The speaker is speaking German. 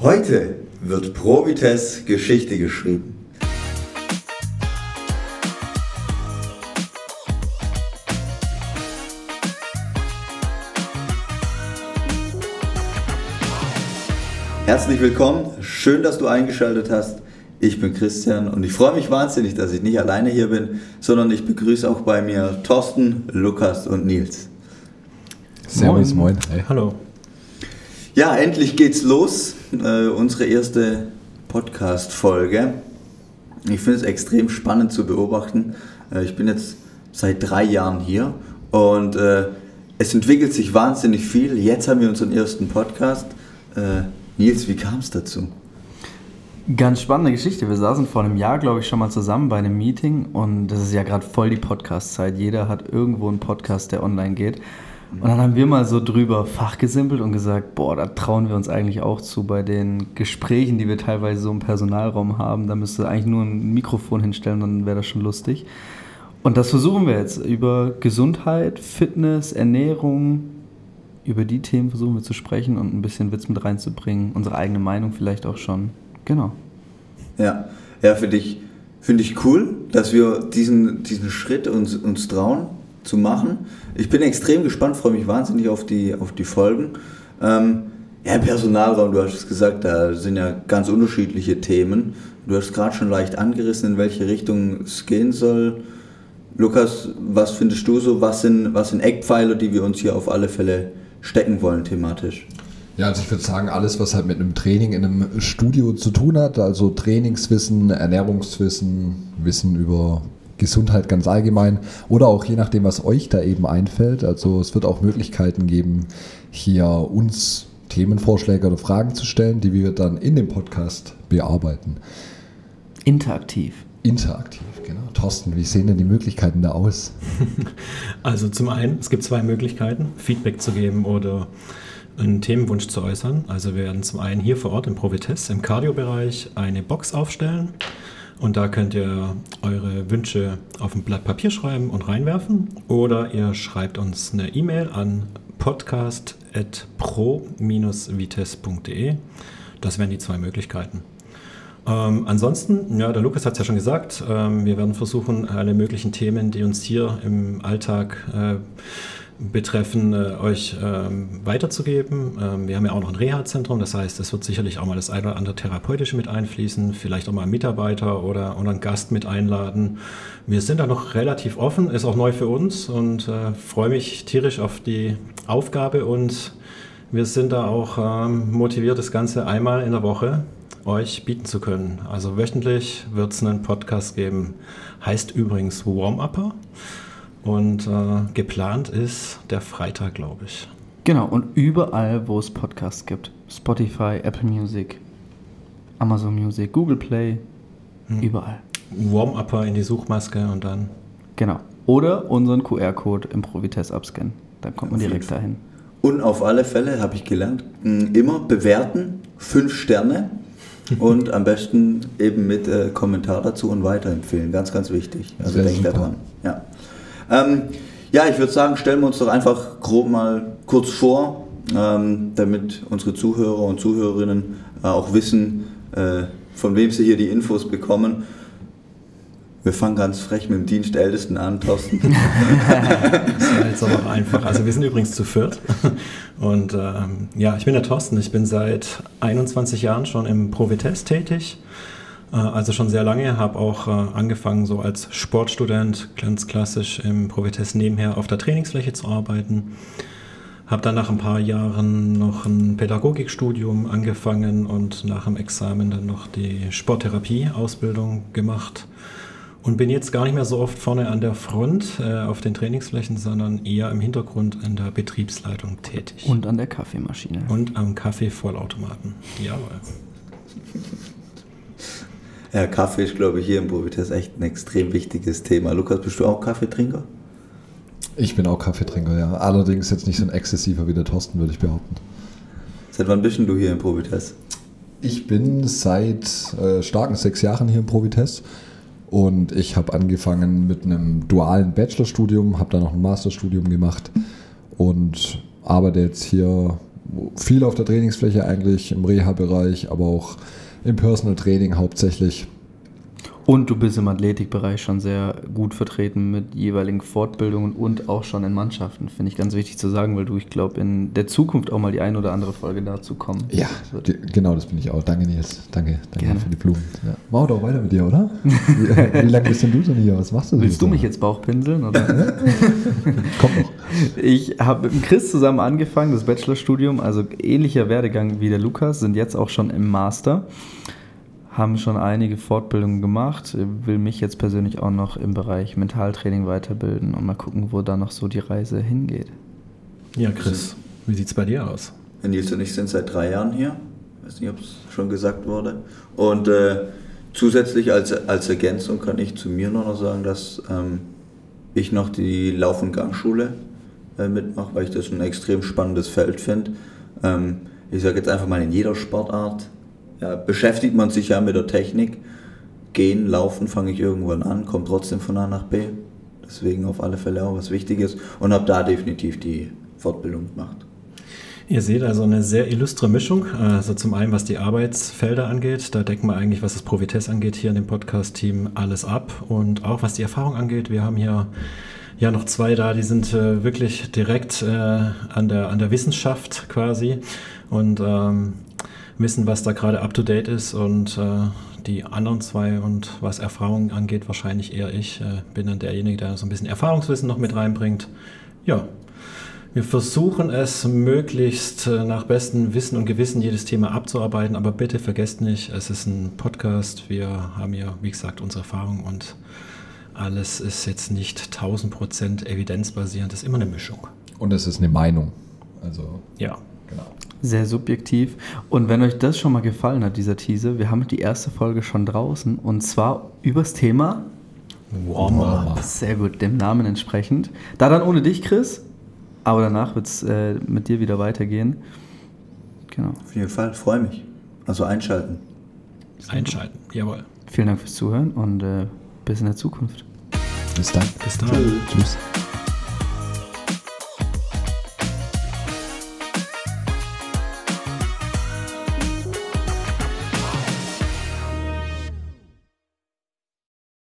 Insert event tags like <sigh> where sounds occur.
Heute wird Provites Geschichte geschrieben. Herzlich willkommen, schön, dass du eingeschaltet hast. Ich bin Christian und ich freue mich wahnsinnig, dass ich nicht alleine hier bin, sondern ich begrüße auch bei mir Thorsten, Lukas und Nils. Servus, moin. moin. Hey. Hallo. Ja, endlich geht's los. Äh, unsere erste Podcast-Folge. Ich finde es extrem spannend zu beobachten. Äh, ich bin jetzt seit drei Jahren hier und äh, es entwickelt sich wahnsinnig viel. Jetzt haben wir unseren ersten Podcast. Äh, Nils, wie kam es dazu? Ganz spannende Geschichte. Wir saßen vor einem Jahr, glaube ich, schon mal zusammen bei einem Meeting und das ist ja gerade voll die Podcast-Zeit. Jeder hat irgendwo einen Podcast, der online geht. Und dann haben wir mal so drüber fachgesimpelt und gesagt, boah, da trauen wir uns eigentlich auch zu bei den Gesprächen, die wir teilweise so im Personalraum haben. Da müsste eigentlich nur ein Mikrofon hinstellen, dann wäre das schon lustig. Und das versuchen wir jetzt über Gesundheit, Fitness, Ernährung, über die Themen versuchen wir zu sprechen und ein bisschen Witz mit reinzubringen, unsere eigene Meinung vielleicht auch schon. Genau. Ja, ja, finde ich, find ich cool, dass wir diesen, diesen Schritt uns, uns trauen zu machen. Ich bin extrem gespannt, freue mich wahnsinnig auf die, auf die Folgen. Ähm, ja, Personalraum, du hast es gesagt, da sind ja ganz unterschiedliche Themen. Du hast gerade schon leicht angerissen, in welche Richtung es gehen soll. Lukas, was findest du so? Was sind, was sind Eckpfeiler, die wir uns hier auf alle Fälle stecken wollen thematisch? Ja, also ich würde sagen, alles, was halt mit einem Training in einem Studio zu tun hat, also Trainingswissen, Ernährungswissen, Wissen über Gesundheit ganz allgemein oder auch je nachdem, was euch da eben einfällt. Also es wird auch Möglichkeiten geben, hier uns Themenvorschläge oder Fragen zu stellen, die wir dann in dem Podcast bearbeiten. Interaktiv. Interaktiv, genau. Thorsten, wie sehen denn die Möglichkeiten da aus? <laughs> Also zum einen, es gibt zwei Möglichkeiten, Feedback zu geben oder einen Themenwunsch zu äußern. Also wir werden zum einen hier vor Ort im Provites im Cardio-Bereich eine Box aufstellen und da könnt ihr eure Wünsche auf ein Blatt Papier schreiben und reinwerfen oder ihr schreibt uns eine E-Mail an podcast.pro-vites.de. Das wären die zwei Möglichkeiten. Ähm, ansonsten, ja, der Lukas hat es ja schon gesagt, ähm, wir werden versuchen, alle möglichen Themen, die uns hier im Alltag äh, betreffen, äh, euch ähm, weiterzugeben. Ähm, wir haben ja auch noch ein Reha-Zentrum, das heißt, es wird sicherlich auch mal das eine oder andere Therapeutische mit einfließen, vielleicht auch mal einen Mitarbeiter oder, oder einen Gast mit einladen. Wir sind da noch relativ offen, ist auch neu für uns und äh, freue mich tierisch auf die Aufgabe und wir sind da auch ähm, motiviert, das Ganze einmal in der Woche euch bieten zu können. Also wöchentlich wird es einen Podcast geben. Heißt übrigens Warm-Upper. Und äh, geplant ist der Freitag, glaube ich. Genau, und überall, wo es Podcasts gibt. Spotify, Apple Music, Amazon Music, Google Play, hm. überall. Warm-Upper in die Suchmaske und dann. Genau. Oder unseren QR-Code im Provites abscannen. Dann kommt man direkt dahin. Und auf alle Fälle habe ich gelernt, immer bewerten, fünf Sterne <laughs> und am besten eben mit äh, Kommentar dazu und weiterempfehlen. Ganz, ganz wichtig. Also denkt daran. Ja. Ähm, ja, ich würde sagen, stellen wir uns doch einfach grob mal kurz vor, ähm, damit unsere Zuhörer und Zuhörerinnen äh, auch wissen, äh, von wem sie hier die Infos bekommen. Wir fangen ganz frech mit dem Dienstältesten an, Thorsten. <laughs> das ist jetzt aber einfach. Also wir sind übrigens zu viert. Und ähm, ja, ich bin der Thorsten. Ich bin seit 21 Jahren schon im Provites tätig. Äh, also schon sehr lange, habe auch äh, angefangen so als Sportstudent ganz klassisch im Provites nebenher auf der Trainingsfläche zu arbeiten. Habe dann nach ein paar Jahren noch ein Pädagogikstudium angefangen und nach dem Examen dann noch die Sporttherapie-Ausbildung gemacht und bin jetzt gar nicht mehr so oft vorne an der Front äh, auf den Trainingsflächen, sondern eher im Hintergrund in der Betriebsleitung tätig. Und an der Kaffeemaschine. Und am Kaffeevollautomaten. Jawohl. Ja, Kaffee ist, glaube ich, hier im Provites echt ein extrem wichtiges Thema. Lukas, bist du auch Kaffeetrinker? Ich bin auch Kaffeetrinker, ja. Allerdings jetzt nicht so ein exzessiver wie der Thorsten, würde ich behaupten. Seit wann bist du hier im Provites? Ich bin seit äh, starken sechs Jahren hier im Provites und ich habe angefangen mit einem dualen Bachelorstudium, habe dann noch ein Masterstudium gemacht und arbeite jetzt hier viel auf der Trainingsfläche eigentlich, im Reha-Bereich, aber auch im Personal Training hauptsächlich. Und du bist im Athletikbereich schon sehr gut vertreten mit jeweiligen Fortbildungen und auch schon in Mannschaften. Finde ich ganz wichtig zu sagen, weil du, ich glaube, in der Zukunft auch mal die ein oder andere Folge dazu kommen. Ja, genau, das bin ich auch. Danke, Nils. Danke, danke Gerne. für die Blumen. Ja. Wir doch weiter mit dir, oder? <laughs> wie, wie lange bist denn du schon hier? Was machst du Willst du mich jetzt Bauchpinseln? Oder? <laughs> Komm noch. Ich habe mit Chris zusammen angefangen, das Bachelorstudium, also ähnlicher Werdegang wie der Lukas, sind jetzt auch schon im Master haben schon einige Fortbildungen gemacht, will mich jetzt persönlich auch noch im Bereich Mentaltraining weiterbilden und mal gucken, wo da noch so die Reise hingeht. Ja, Chris, wie sieht es bei dir aus? Nils und ich sind seit drei Jahren hier. Ich weiß nicht, ob es schon gesagt wurde. Und äh, zusätzlich als, als Ergänzung kann ich zu mir nur noch sagen, dass ähm, ich noch die Lauf- und Gangschule äh, mitmache, weil ich das ein extrem spannendes Feld finde. Ähm, ich sage jetzt einfach mal in jeder Sportart ja, beschäftigt man sich ja mit der Technik. Gehen, laufen fange ich irgendwann an, komme trotzdem von A nach B. Deswegen auf alle Fälle auch was Wichtiges und habe da definitiv die Fortbildung gemacht. Ihr seht also eine sehr illustre Mischung. Also zum einen, was die Arbeitsfelder angeht, da decken wir eigentlich, was das Provites angeht, hier in dem Podcast-Team alles ab. Und auch was die Erfahrung angeht, wir haben hier ja noch zwei da, die sind äh, wirklich direkt äh, an, der, an der Wissenschaft quasi. Und ähm, wissen, was da gerade up-to-date ist und äh, die anderen zwei und was Erfahrung angeht, wahrscheinlich eher ich. Äh, bin dann derjenige, der so ein bisschen Erfahrungswissen noch mit reinbringt. Ja, wir versuchen es möglichst äh, nach bestem Wissen und Gewissen jedes Thema abzuarbeiten, aber bitte vergesst nicht, es ist ein Podcast. Wir haben ja, wie gesagt, unsere Erfahrung und alles ist jetzt nicht 1000% evidenzbasierend, es ist immer eine Mischung. Und es ist eine Meinung. Also, ja. Genau. Sehr subjektiv. Und wenn euch das schon mal gefallen hat, dieser Teaser, wir haben die erste Folge schon draußen und zwar übers Thema Warmer. Sehr gut, dem Namen entsprechend. Da dann ohne dich, Chris, aber danach wird es äh, mit dir wieder weitergehen. Genau. Auf jeden Fall, freue mich. Also einschalten. Einschalten, jawohl. Vielen Dank fürs Zuhören und äh, bis in der Zukunft. Bis dann. Bis dann. Tschüss. Tschüss.